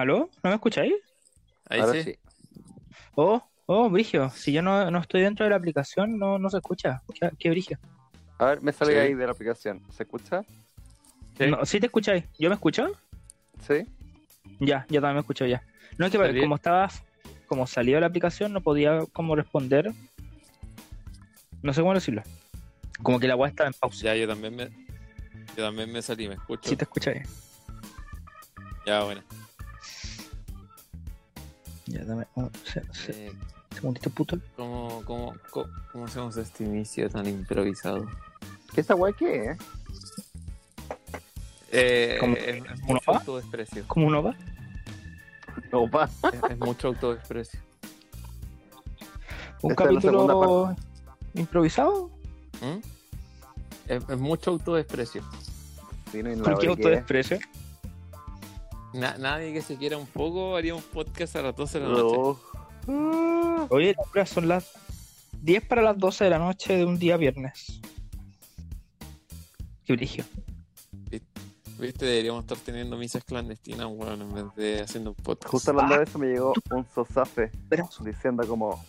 ¿Aló? ¿No me escucháis? Ahí Ahora sí. sí. Oh, oh, Brigio. Si yo no, no estoy dentro de la aplicación, no, no se escucha. ¿Qué, qué Brigio? A ver, me sale Sí. ahí de la aplicación. ¿Se escucha? Sí. No, ¿Sí te escucháis? ¿Yo me escucho? Sí. Ya, ya también me escucho ya. No es que como estaba, como salió de la aplicación, no podía como responder. No sé cómo decirlo. Como que la weá estaba en pausa. Ya, yo también me, yo también me salí, me escucho. Si te escucháis. Ya, bueno. Ya, dame un se- se- Eh, segundito puto. ¿cómo, cómo, cómo, cómo hacemos este inicio tan improvisado? ¿Qué esa weá qué es? Eh, ¿Cómo? es, es ¿Uno mucho va? autodesprecio. ¿Cómo uno va? No, pa. Es, es mucho autodesprecio. ¿Un Esta capítulo improvisado? ¿Mm? Es, es mucho autodesprecio. Sí, no hay ¿Por qué autodesprecio? Na- nadie que se quiera un poco haría un podcast a las 12 de la noche. No. Oye, son las 10 para las 12 de la noche de un día viernes. Qué brigio. Viste, deberíamos estar teniendo misas clandestinas, weón, en vez de haciendo un podcast. Justo hablando de eso me llegó un sosafe Pero, diciendo como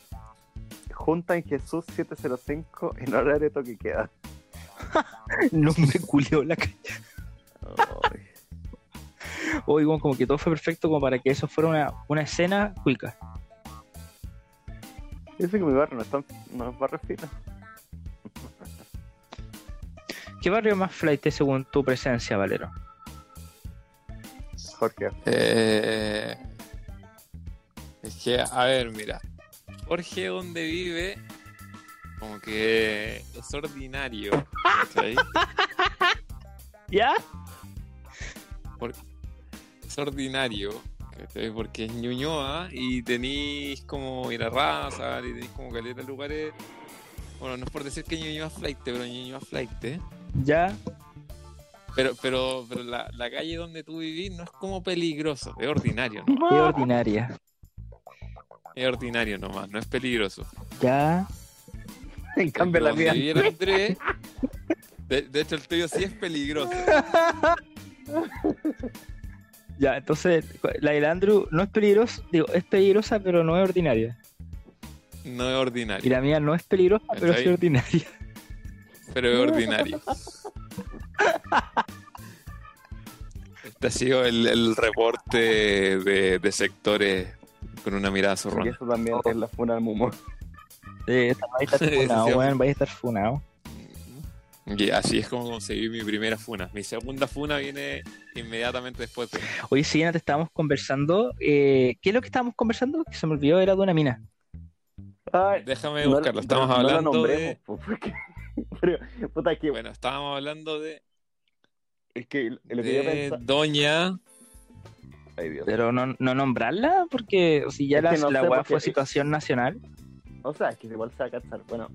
Junta en Jesús 705 en horario de toque queda. no me culió la calle. Hoy como, como que todo fue perfecto como para que eso fuera una, una escena cuica. Dice que mi barrio no es tan no es barrio fino. ¿Qué barrio más flight según tu presencia, Valero? Jorge. Eh, es que, a ver, mira. Jorge, donde vive, como que es ordinario. ¿Ya? Es ordinario. ¿cachai? Porque es Ñuñoa y tenéis como ir a raza y tenéis como caleta de lugares. Bueno, no es por decir que Ñuñoa es flight, pero Ñuñoa es flight, ¿eh? ¿Ya? Pero, pero, pero la, la calle donde tú vivís no es como peligroso, es ordinario, ¿no? Qué ordinaria. Es ordinario nomás, no es peligroso. ¿Ya? En cambio la mía. de, de hecho el tuyo sí es peligroso. Ya, entonces la del Andrew no es peligrosa, digo, es peligrosa pero no es ordinaria. No es Y ordinario, la mía no es peligrosa pero ¿Está sí ordinaria. pero es ordinario. Este ha sido el, el reporte de, de sectores con una mirada Porque zorrona. eso también es la funa del Mumo. Eh, vais a estar Sí, funado, sí. weón, vais a estar funado. Y así es como conseguí mi primera funa. Mi segunda funa viene inmediatamente después de... Oye, sí, antes estábamos conversando. eh, ¿Qué es lo que estábamos conversando? Que se me olvidó, era de una mina. Ay, Déjame no- buscarlo. Estamos no- no hablando lo de... nombremos, po, porque- pero, puta, que, Bueno, estábamos hablando de, es que lo que yo de pensaba. Doña... Ay, Dios. Pero no, no nombrarla, porque si ya Es la, no la sé, weá porque- fue situación nacional. O sea, es que igual se va a cachar. Bueno,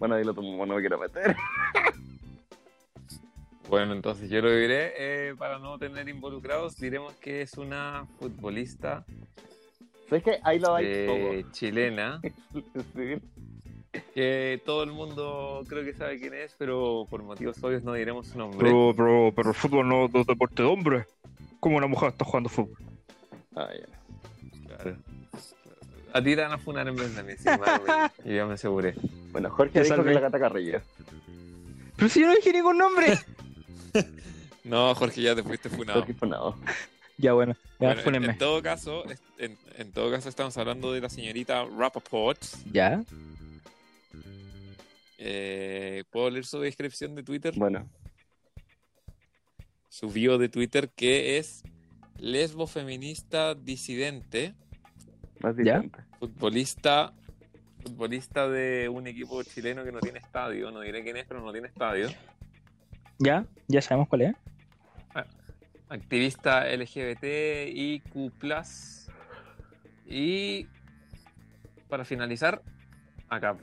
bueno, dilo tú, Mumo, no me quiero meter. Bueno, entonces yo lo diré, eh, para no tener involucrados, diremos que es una futbolista ¿Sabes que Ahí lo hay eh, chilena. Sí. que todo el mundo creo que sabe quién es, pero por motivos obvios no diremos su nombre. Pero, pero, pero el fútbol no es deporte de hombre. ¿Cómo una mujer está jugando fútbol? Ah, ya. Claro. A ti te van a funar en vez de mí, sí, madre, yo ya me aseguré. Bueno, Jorge dijo que la gata Carrillo. Pero si yo no dije ningún nombre. No, Jorge, ya te fuiste funado. Jorge funado. ya, bueno, ya, Bueno, en, fúnenme. en todo caso, en todo caso estamos hablando de la señorita Rappaport. Ya. Eh, ¿Puedo leer su descripción de Twitter? Bueno, su bio de Twitter que es lesbo feminista disidente, más ¿Ya? futbolista futbolista de un equipo chileno que no tiene estadio, no diré quién es, pero no tiene estadio, Ya, ya sabemos cuál es. activista LGBT IQ+, y para finalizar, acá.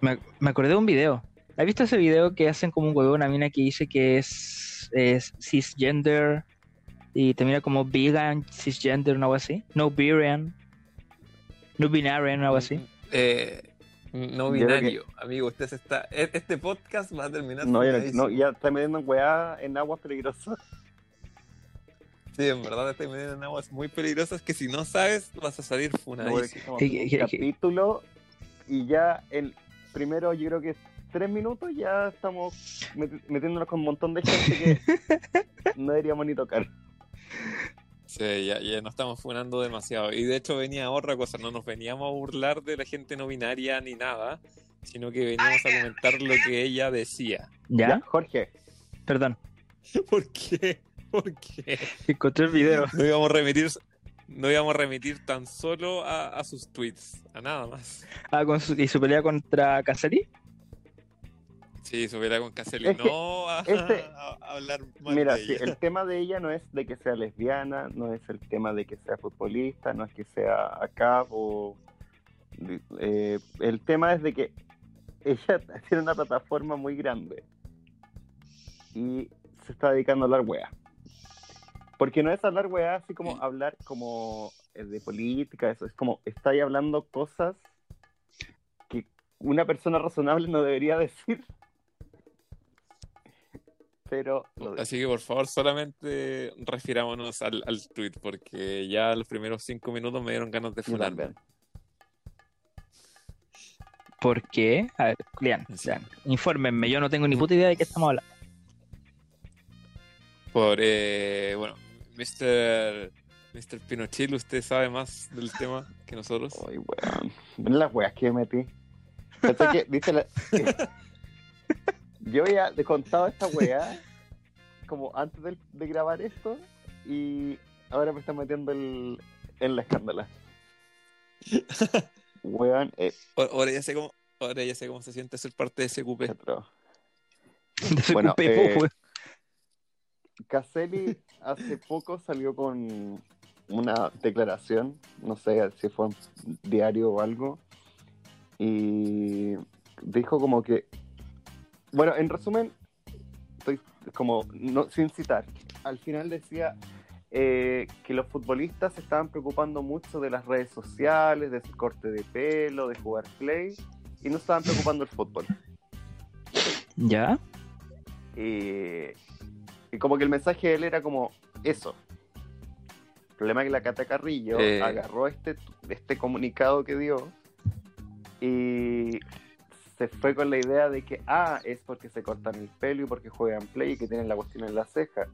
Me, me acordé de un video. ¿Has visto ese video que hacen como un huevo una mina que dice que es, es cisgender y termina como vegan, cisgender, o algo así? No birian. No binarian, o algo así. Eh, no Yo creo binario, amigo, usted se está, e- este podcast va a terminar No, ya, no, no, ya está metiendo en weá en aguas peligrosas. Sí, en verdad estoy metiendo en aguas muy peligrosas que si no sabes vas a salir No, funadísimo. que- capítulo y ya el primero, yo creo que tres minutos ya estamos meti- metiéndonos con un montón de gente que no deberíamos ni tocar. Sí, ya, ya nos estamos funando demasiado. Y de hecho venía otra cosa, no nos veníamos a burlar de la gente no binaria ni nada, sino que veníamos a comentar lo que ella decía. ¿Ya? Jorge, Perdón. ¿Por qué? ¿Por qué? Encontré el video. No íbamos a remitir, no íbamos a remitir tan solo a, a sus tweets, a nada más. Ah, con su, y su pelea contra Caselli. Sí, se hubiera con Caselli, Es que no a, este- a- a hablar mal mira, de sí, ella. el tema de ella no es de que sea lesbiana, no es el tema de que sea futbolista, no es que sea acá o... eh, el tema es de que ella tiene una plataforma muy grande y se está dedicando a hablar weá. Porque no es hablar weá así como Sí. hablar como eh, de política, eso es como está ahí hablando cosas que una persona razonable no debería decir. Pero. Así que por favor solamente refirámonos al, al tweet porque ya los primeros cinco minutos me dieron ganas de también. ¿Por qué? A ver, lean, Sí. lean. Infórmenme, yo no tengo ni puta idea de qué estamos hablando. Por, eh, bueno, Mr. Mr. Pinochet, usted sabe más del tema que nosotros. Ay, weón. Ven las weas que metí. Pensé que, viste la... Yo ya he contado esta wea como antes de, de grabar esto y ahora me están metiendo el, en la escándala. Weón, eh, Ahora- ya sé cómo, ahora ya sé cómo se siente ser parte de ese cupé. Bueno, eh. Caselli hace poco salió con una declaración, no sé si fue un diario o algo, y dijo como que, bueno, en resumen, estoy como, no, sin citar, al final decía eh, que los futbolistas se estaban preocupando mucho de las redes sociales, de su corte de pelo, de jugar play, y no estaban preocupando el fútbol. ¿Ya? Y, y como que el mensaje de él era como eso. El problema es que la Cata Carrillo Eh. agarró este, este comunicado que dio y se fue con la idea de que, ah, es porque se cortan el pelo y porque juegan play y que tienen la cuestión en la ceja.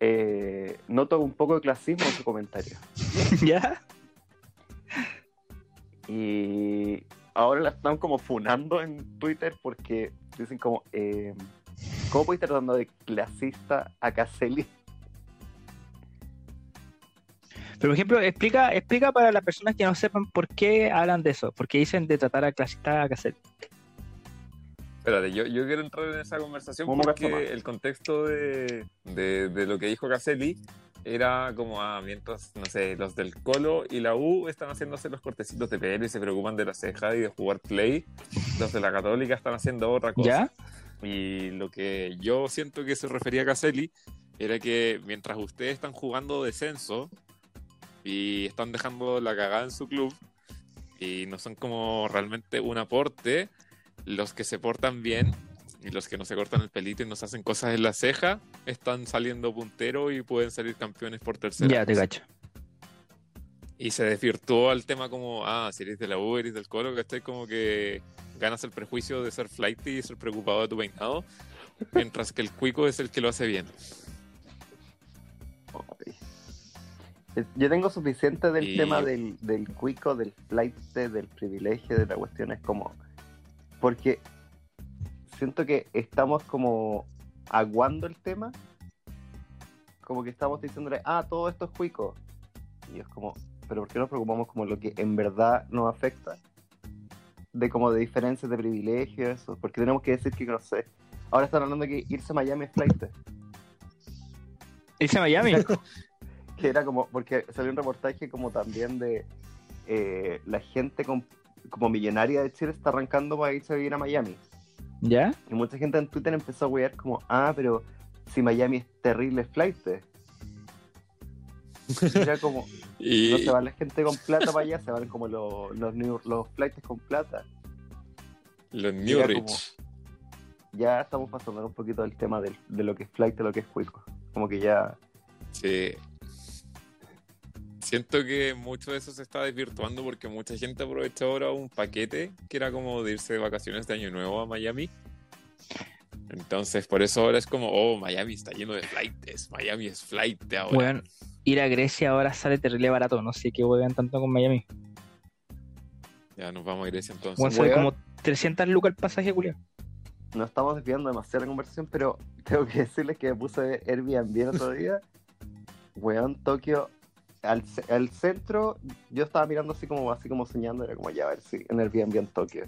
Eh, noto un poco de clasismo en su comentario. ¿Ya? Y ahora la están como funando en Twitter porque dicen como, eh, ¿cómo puedes estar tratando de clasista a Caselli? Pero, por ejemplo, explica, explica para las personas que no sepan por qué hablan de eso. Porque dicen de tratar a clasista a Caselli. Espérate, yo, yo quiero entrar en esa conversación porque el contexto de, de, de lo que dijo Caselli era como, ah, mientras, no sé, los del Colo y la U están haciéndose los cortecitos de pelo y se preocupan de la ceja y de jugar play, los de la Católica están haciendo otra cosa. ¿Ya? Y lo que yo siento que se refería a Caselli era que mientras ustedes están jugando descenso y están dejando la cagada en su club y no son como realmente un aporte, los que se portan bien y los que no se cortan el pelito y no se hacen cosas en la ceja están saliendo puntero y pueden salir campeones por tercera. Ya, te cacho. Y se desvirtuó al tema como, ah, si eres de la U, eres del Colo, que estés como que ganas el prejuicio de ser flighty y ser preocupado de tu peinado, mientras que el cuico es el que lo hace bien. Yo tengo suficiente del Y- tema del, del cuico, del flight, del privilegio, de la cuestión. Es como. Porque siento que estamos como aguando el tema. Como que estamos diciéndole, ah, todo esto es cuico. Y es como, pero ¿por qué nos preocupamos como lo que en verdad nos afecta? De como de diferencias de privilegio, eso. Porque tenemos que decir que, no sé. Ahora están hablando de que irse a Miami es flight. Irse a Miami. que era como, porque salió un reportaje como también de eh, la gente con- como millonaria de Chile está arrancando para irse a vivir a Miami. ¿Ya? Y mucha gente en Twitter empezó a wear como, ah, pero si Miami es terrible flight. Era como, Y no se va la gente con plata para allá, se van como los, los, new- los flights con plata. los New Rich. como- Ya estamos pasando un poquito del tema del- de lo que es flight, de lo que es cuico. Como que ya, Sí. Siento que mucho de eso se está desvirtuando porque mucha gente aprovechó ahora un paquete que era como de irse de vacaciones de Año Nuevo a Miami. Entonces, por eso ahora es como, oh, Miami está lleno de flights. Miami es flight de ahora. Weón, ir a Grecia ahora sale terrible barato. No sé qué huevan tanto con Miami. Ya nos vamos a Grecia entonces. Weón, sale como 300 lucas el pasaje, Julio. Nos estamos desviando demasiado de la conversación, pero tengo que decirles que me puse Airbnb el otro día. Weón, Tokio, al, al centro, yo estaba mirando así como así como soñando, era como ya a ver si en Airbnb en Tokio.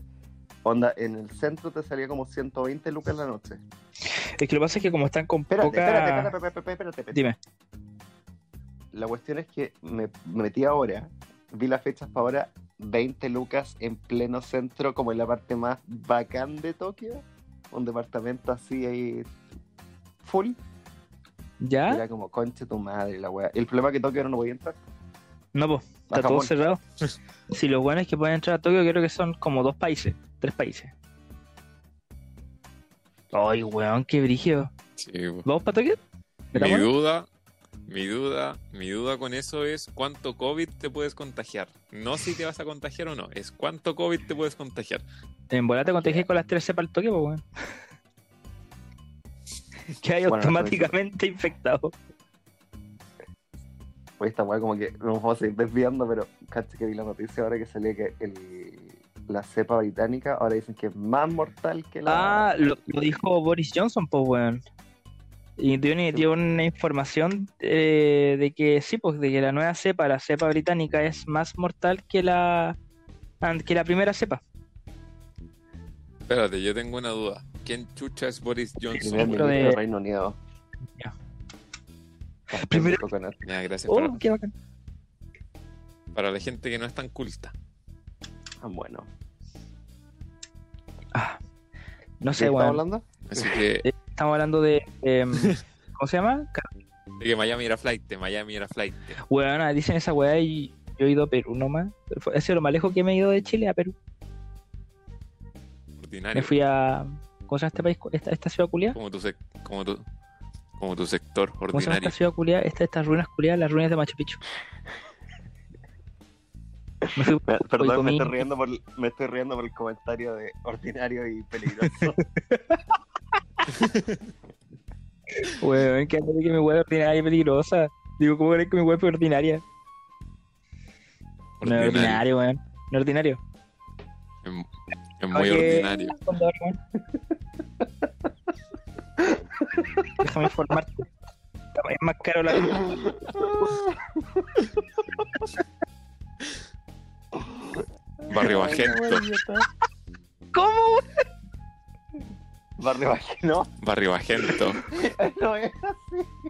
Onda, en el centro te salía como 120 lucas la noche. Es que lo que pasa es que como están con Espérate, poca... espérate, espérate, espérate, espérate, espérate. Dime. La cuestión es que me metí ahora, vi las fechas para ahora, 20 lucas en pleno centro, como en la parte más bacán de Tokio. Un departamento así ahí full. ¿Ya? Era como, conche tu madre, la wea. El problema es que Tokio no podía entrar. No, pues, está todo cerrado. Si los buenos que pueden entrar a Tokio, creo que son como dos países, tres países. Ay, weón, qué brígido. Sí. ¿Vamos para Tokio? Mi duda, mi duda, mi duda con eso es cuánto COVID te puedes contagiar. No si te vas a contagiar o no, es cuánto COVID te puedes contagiar. En bola te contagié con las tres cepas al Tokio, pues, weón. Que hay Bueno, automáticamente infectado. Oye, esta wea como que nos vamos a seguir desviando, pero caché que vi la noticia ahora que salía que el, la cepa británica ahora dicen que es más mortal que la... Ah, lo, lo dijo Boris Johnson, pues, weón. Y dio una, dio una información eh, de que sí, pues, de que la nueva cepa, la cepa británica, es más mortal que la, que la primera cepa. Espérate, yo tengo una duda. ¿Quién chucha es Boris primer Johnson? ministro ministro de- del Reino Unido. Ya. Primero- gracias Oh, para, qué bacán. para la gente que no es tan culta. Ah, bueno. Ah, no ¿De sé, qué estamos hablando? Así que, Eh, Estamos hablando de. em, ¿Cómo se llama? de que Miami era flight, de Miami era flight. Weón, dicen esa weá y yo he ido a Perú nomás. Ha sido lo más lejos que me he ido de Chile a Perú. Ordinario. Me fui a. ¿Cómo se llama este país? Esta, esta ciudad culiada. Como tu, sec- como tu, como tu sector ¿Cómo se llama ordinario. esta ciudad culiada? Esta, estas ruinas culiadas, las ruinas de Machu Picchu. Me fui Me- Perdón, me estoy, riendo por, me estoy riendo por el comentario de ordinario y peligroso. Weón, que anda de que mi es ordinaria y peligrosa. Digo, ¿cómo crees que mi weá es ordinaria? No es ordinario, weón. No es ordinario. Es, es muy Oye, ordinario. Déjame informarte. Es más caro la Barrio Bajento. ¿Cómo? Barrio Bajeno. Barrio Bajento. No es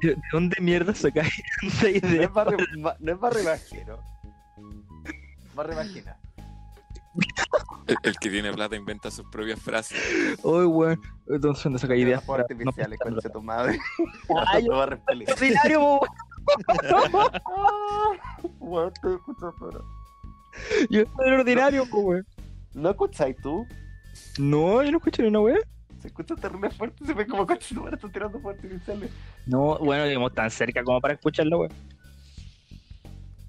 ¿De de dónde mierda saca esa No idea? es barrio, ba- no es barrio bajero. Barrio bajena. El, el que tiene plata inventa sus propias frases. Uy, weón. ¿Dónde dónde saca ideas? Para- no artificiales, pensarlo? concha tu madre. Ay, No barrio feliz. ordinario, po, weón. Ahora. Yo soy el ordinario, po, weón. ¿No escucháis tú? No, yo no escucho ni una weá. Se escucha terrible fuerte, se ve como concha tu madre, están tirando fuegos artificiales. No, bueno, digamos tan cerca como para escucharlo, weón.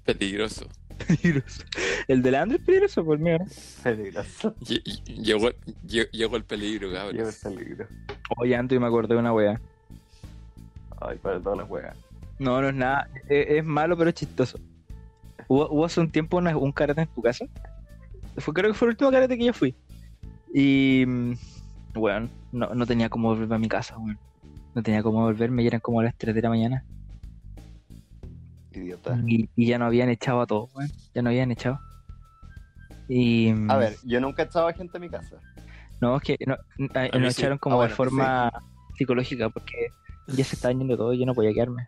Peligroso. Peligroso. El del Android es peligroso, por mí, ¿no? Peligroso. Lle- lle- Llegó, lle- llegó el peligro, cabrón. el peligro. Oye, Android me acordé de una weá. Ay, para todas las weas. No, no es nada. Es, es malo, pero es chistoso. Hubo, hubo hace un tiempo una- un karate en tu casa. Fue, creo que fue el último karate que yo fui. Y. mm, Weón, no, no tenía cómo volverme a mi casa, weón. No tenía cómo volverme y eran como las 3 de la mañana. Idiota. Y, y ya no habían echado a todos, weón. Ya no habían echado. Y. mm, A ver, yo nunca he echado a gente a mi casa. No, es que no, nos sí. echaron como Ah, de forma psicológica porque ya se estaban yendo todos y yo no podía quedarme.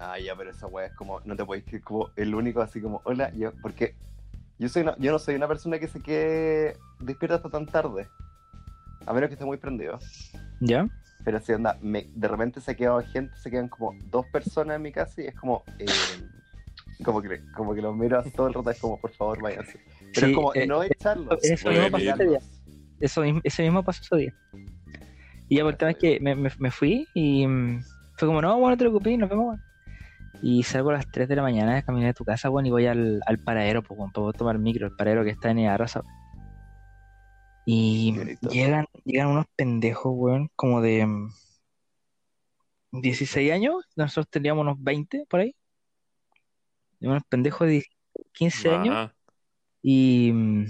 Ah, ya, pero esa wea es como, no te podéis que como el único así como, hola, yo, porque yo soy una- yo no soy una persona que se quede despierta hasta tan tarde. A menos que esté muy prendido. ¿Ya? Pero si anda, me, de repente se ha quedado gente, se quedan como dos personas en mi casa y es como, eh, como que, como que los miro todo el rato, es como, por favor, váyanse. Pero Sí, es como, eh, no echarlos. eso mismo pasó ese día. Eso, mismo- ese mismo pasó ese día. Y ya por el tema es que me, me- me fui y mm, fue como, no, bueno, no te preocupes, nos vemos. weón". Y salgo a las 3 de la mañana de caminar de tu casa, weón, y voy al, al paradero, pues, weón, para tomar micro, el paradero que está en Arrasa. Y llegan, llegan unos pendejos, weón, como de mm, 16 años, nosotros teníamos unos 20 por ahí. Y unos pendejos de 15 años, y mm,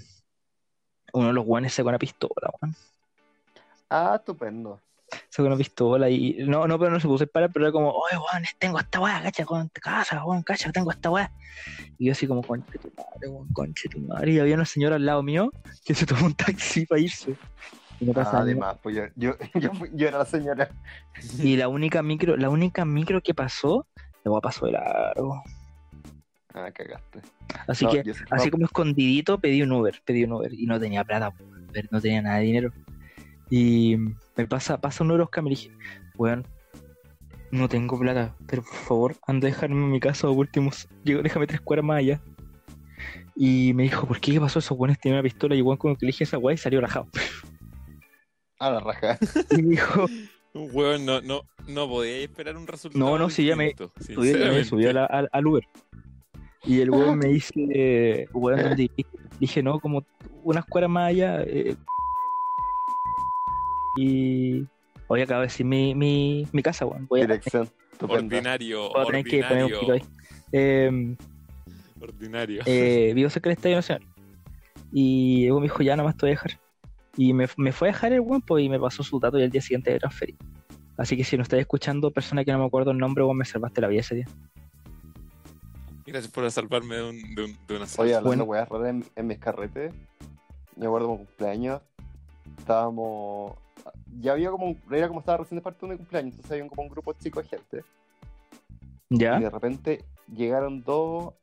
uno de los weones sacó una pistola, weón. Ah, estupendo. Sacó una pistola y no, no, pero no se puso a disparar, pero era como, oye, weón, tengo esta weá, cacha, con casa, weón, cacha, tengo esta weá. Y yo así como, conche tu madre, weón, conche tu madre. Y había una señora al lado mío que se tomó un taxi para irse. Y no pasaba Ah, además, pues yo, yo, yo, era la señora. Y la única micro, la única micro que pasó, la weá pasó de largo. Ah, cagaste. Así No, que, yo así como escondidito, pedí un Uber, pedí un Uber. Y no tenía plata, no tenía nada de dinero. Y me pasa, pasa un Oscar, me dije, weón, no tengo plata, pero por favor, anda a dejarme en mi casa o últimos, llego, déjame tres cuadras más allá. Y me dijo, ¿por qué? ¿Qué pasó? Esos weones tenían una pistola y weón como que le dije esa weá y salió rajado. A la raja. Y me dijo, Weón, no, no, no podía esperar un resultado. No, no, sí, ya me- distinto, subió, ya me sinceramente. subió a la- al, al Uber. Y el weón me dice, weón. Dije, no, como unas cuadras más allá. eh, y hoy acabo de decir mi, mi, mi casa, weón. Voy Dirección. Ordinario, voy a tener que poner un poquito ordinario, ahí. Eh, ordinario. eh, vivo cerca del Estadio Nacional. Y luego me dijo, ya nada más te voy a dejar. Y me, me fue a dejar el weón, pues, y me pasó su dato y el día siguiente de transferir. Así que si no estáis escuchando, persona que no me acuerdo el nombre, weón, me salvaste la vida ese día. Gracias por salvarme de, un, de, un, de una Oye, hablando Bueno. de en, en mis carretes, me acuerdo de un cumpleaños, estábamos. Ya había como un. Era como estaba recién de parte de mi cumpleaños, entonces había como un grupo chico de gente. Y ¿Ya? de repente llegaron dos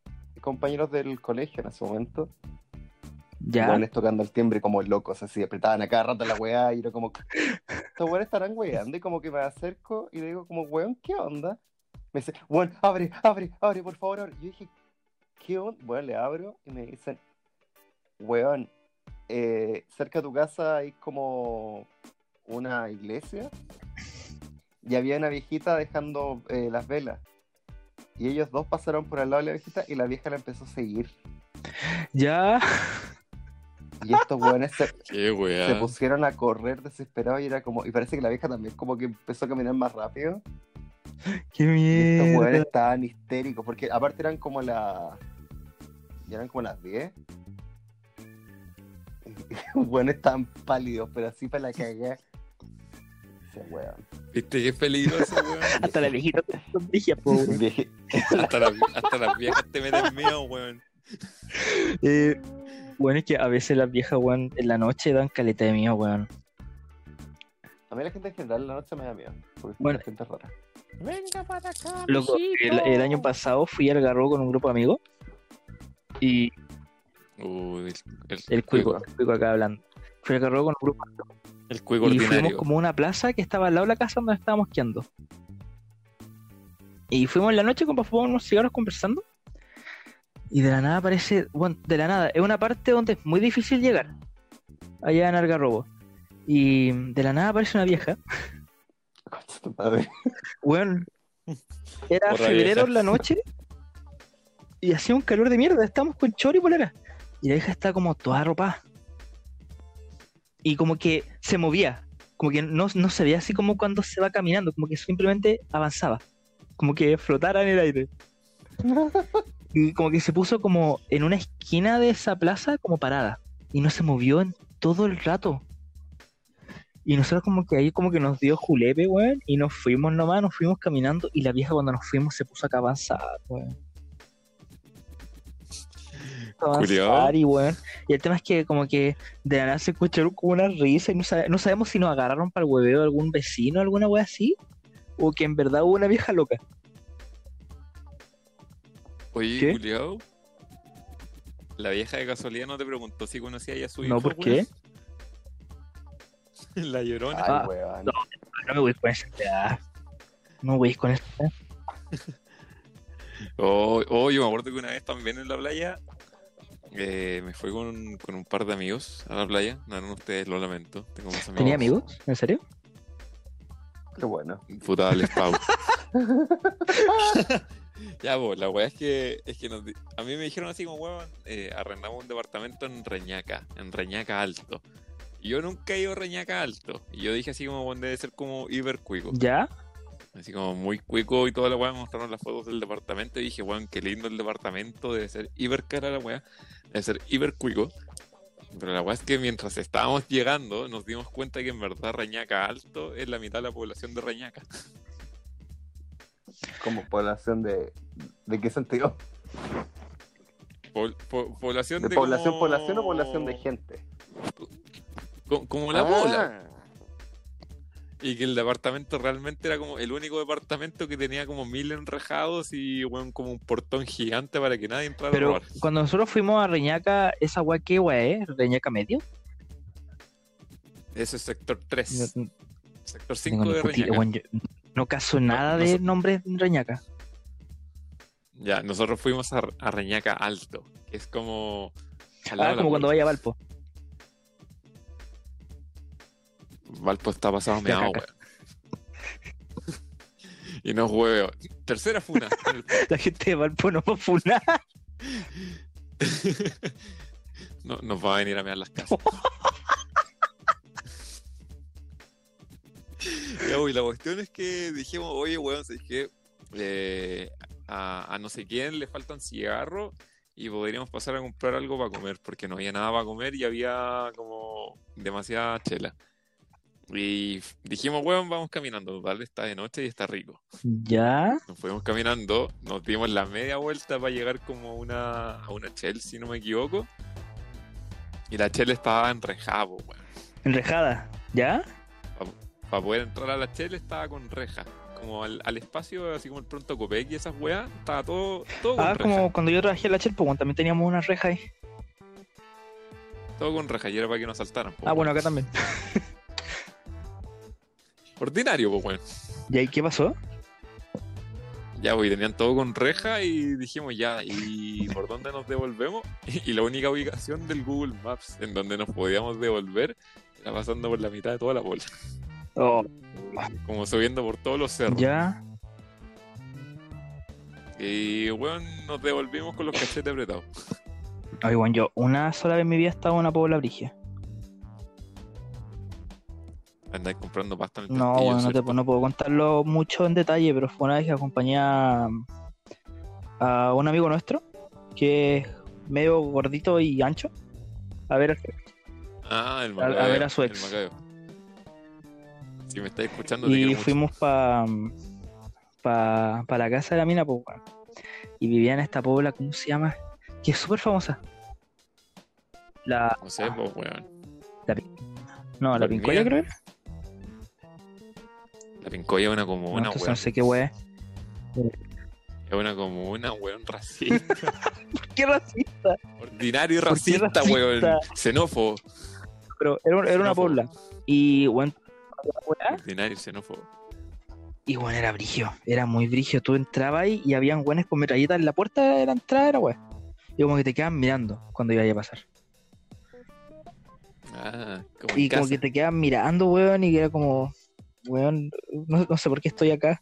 compañeros del colegio en ese momento. ¿Ya? Weones tocando el timbre como locos, así, apretaban a cada rato la weá y era como, estos weones estarán weando y como que me acerco y le digo como, weón, ¿qué onda? Me dice, weón, abre, abre, abre, por favor, abre. Yo dije, ¿qué onda? Weón, le abro y me dicen, weón, eh, cerca de tu casa hay como una iglesia y había una viejita dejando eh, las velas. Y ellos dos pasaron por al lado de la viejita y la vieja la empezó a seguir. ¿Ya? Y estos weones se, Qué weá. se pusieron a correr desesperados y era como, y parece que la vieja también como que empezó a caminar más rápido. ¡Qué Y estos weones estaban histéricos, porque aparte eran como las. Ya eran como las 10. Y los weones estaban pálidos, pero así para la cagada. Weón. ¿Viste qué peligroso, weón? Hasta la viejita te po, hasta, las, hasta las viejas te meten miedo, weón. Eh, bueno, es que a veces las viejas, weón, en la noche dan caleta de miedo, weón. A mí la gente en general en la noche me da miedo, porque Bueno. es gente rara. Venga para acá, Loco, el, el año pasado fui al Garro con un grupo de amigos y Uy, el, el, el cuico, el cuico acá hablando. Fui al Garro con un grupo el cuico y fuimos como a una plaza que estaba al lado de la casa donde estábamos quedando. Y fuimos en la noche con fumar unos cigarros conversando. Y de la nada aparece, bueno, de la nada, es una parte donde es muy difícil llegar. Allá en Algarrobo. Y de la nada aparece una vieja. Madre. Bueno, era Porra febrero vieja. en la noche y hacía un calor de mierda. Estábamos con chor y polera. Y la vieja está como toda ropa. Y como que se movía. Como que no, no se veía así como cuando se va caminando. Como que simplemente avanzaba. Como que flotara en el aire. Y como que se puso como en una esquina de esa plaza como parada. Y no se movió en todo el rato. Y nosotros como que ahí como que nos dio julepe, weón, y nos fuimos nomás, nos fuimos caminando, y la vieja cuando nos fuimos se puso acá a avanzar, weón. Avanzar, y weón. Y el tema es que como que de la nada se escucharon como una risa, y no, sabe- no sabemos si nos agarraron para el hueveo de algún vecino, alguna wea así, o que en verdad hubo una vieja loca. Oye, ¿Qué? culiao. La vieja de casualidad no te preguntó si conocía ya a su hijo. No, ¿por weón? La llorona. Ay, Ah, weón. no. No me voy con esa weá. No me voy con esa. Oh, oh, yo me acuerdo que una vez también en la playa eh, me fui con, con un par de amigos a la playa. No eran ustedes, lo lamento. Tengo más amigos. ¿Tenía amigos? ¿En serio? Qué bueno. Puta, les pau. Ya, vos, la weá es que, es que nos di- a mí me dijeron así como, weón, eh, arrendamos un departamento en Reñaca, en Reñaca Alto. Y yo nunca he ido a Reñaca Alto. Y yo dije así como, weón, debe ser como hipercuico. ¿Ya? Así como muy cuico y toda la weá, me mostraron las fotos del departamento y dije, weón, qué lindo el departamento, debe ser hiper cara la weá, debe ser hiper cuico. Pero la weá es que mientras estábamos llegando, nos dimos cuenta que en verdad Reñaca Alto es la mitad de la población de Reñaca. Como población de. ¿De qué sentido? Pol- po- población ¿De de población, como- población o población de gente? co- Como la Ah, bola. Y que el departamento realmente era como el único departamento que tenía como mil enrejados y weón, como un portón gigante para que nadie entrara a Pero robar. cuando nosotros fuimos a Reñaca, ¿esa weá qué weá es? ¿Reñaca medio? Ese es sector 3. No, Sector tengo 5 ni de Reñaca. yo no caso nada no de nombres en Reñaca. Ya, nosotros fuimos a, a Reñaca Alto, que es como. Ah, de como cuando vaya a Valpo. Valpo está pasado meado, weón. y nos hueveo. Tercera funa. La gente de Valpo no va a funar. no, nos va a venir a mirar las casas. La cuestión es que dijimos, oye, weón, ¿sabes qué? Eh, a, a no sé quién le faltan cigarros y podríamos pasar a comprar algo para comer, porque no había nada para comer y había como demasiada chela. Y dijimos, weón, vamos caminando, ¿vale? Está de noche y está rico. ¿Ya? Nos fuimos caminando, nos dimos la media vuelta para llegar como a una, a una Shell, si no me equivoco. Y la Shell estaba enrejada, weón. Enrejada. ¿Ya? Para poder entrar a la Shell estaba con reja. Como al, al espacio, así como el pronto Copec y esas weas, estaba todo, todo con Ah, reja. como cuando yo trabajé en la Chelpo, cuando también teníamos una reja ahí. Todo con reja, y era para que nos saltaran. Ah, bueno, acá también. Ordinario, pues, weón. ¿Y ahí qué pasó? Ya, pues, tenían todo con reja y dijimos, ya, ¿y por dónde nos devolvemos? Y la única ubicación del Google Maps en donde nos podíamos devolver era pasando por la mitad de toda la bola. Oh, Como subiendo por todos los cerros. ya. Y, weón, nos devolvimos con los cachetes apretados. Ay, bueno, yo una sola vez en mi vida he estado en una pobla brigia. Andáis comprando pasta en el No, bueno, no, te, no puedo contarlo mucho en detalle, pero fue una vez que acompañé a, a un amigo nuestro, que es medio gordito y ancho, a ver, Ah, el a ver a su ex. Si me estáis escuchando, te y fuimos para pa, pa la casa de la mina, pues, y vivía en esta pobla, ¿cómo se llama? Que es súper famosa. La, No sé, pues, weón. no, la ¿Dormían? Pincoya creo. La Pincoya es una No, comuna, entonces weón. no sé qué weá. Es una comuna, weón, racista. ¿Qué racista? Ordinario y ¿Por racista, racista? weón. Xenófobo. Pero era, era una pobla. Y, bueno, Ordinario y xenófobo. Y bueno, era brigio, era muy brigio. Tú entrabas ahí y habían buenas con metralletas en la puerta de la entrada, era weón. Y como que te quedan mirando cuando iba a pasar. Ah, como Y en como casa. que te quedan mirando, weón, y que era como, weón, no, no sé por qué estoy acá.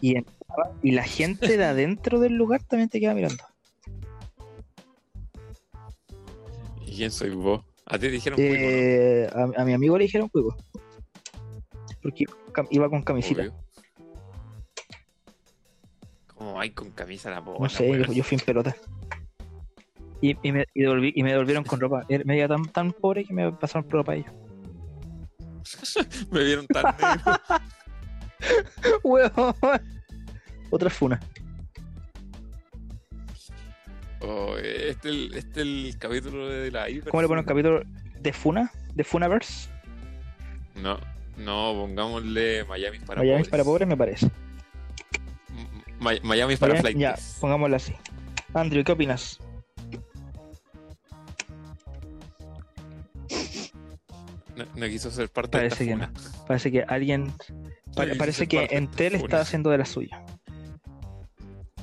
Y, entraba, y la gente de adentro del lugar también te queda mirando. ¿Y quién soy vos? A ti te dijeron cuico, Eh, a, a mi amigo le dijeron cuico. Porque iba con iba camisita. Obvio. ¿Cómo hay con camisa la bola? No sé, yo, yo fui en pelota. Y, y me, y, devolví- y me devolvieron con ropa. Era media tan, tan pobre que me pasaron por ropa ellos. Me vieron tan negro. Weón. Otra funa. Oh, este el, este el capítulo de la hiper. ¿Cómo le ponen capítulo de funa? ¿De Funaverse? No, no, pongámosle Miami para Miami pobres. para pobres me parece. Ma- Miami para Miami- ya, flights. pongámoslo así. Andrew, ¿qué opinas? No, quiso ser parte Parece de que esta no. funa. Parece que alguien. No parece que Entel está haciendo de la suya.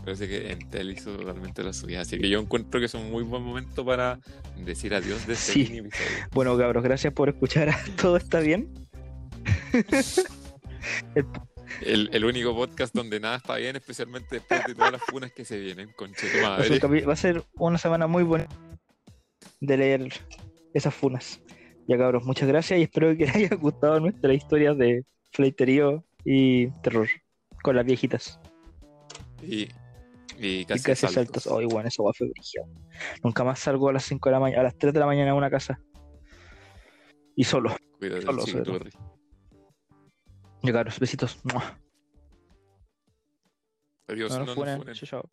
Parece que Entel hizo totalmente la suya. Así que yo encuentro que es un muy buen momento para decir adiós de este Sí. mini episodio. Bueno, cabros, gracias por escuchar. ¿Todo está bien? el, El, el único podcast donde nada está bien, especialmente después de todas las funas que se vienen, conche madre. va a ser una semana muy buena de leer esas funas. Ya cabros, muchas gracias y espero que les haya gustado nuestra historia de fleiterío y terror con las viejitas Y, y y casi, casi saltos. Oh, igual, eso fue brígido. Nunca más salgo a las 5 de la mañana, a las 3 de la mañana a una casa. Y solo. Cuídate, Solo. Ya cabros, besitos. Adiós, No no funen. funen. Chao, chao.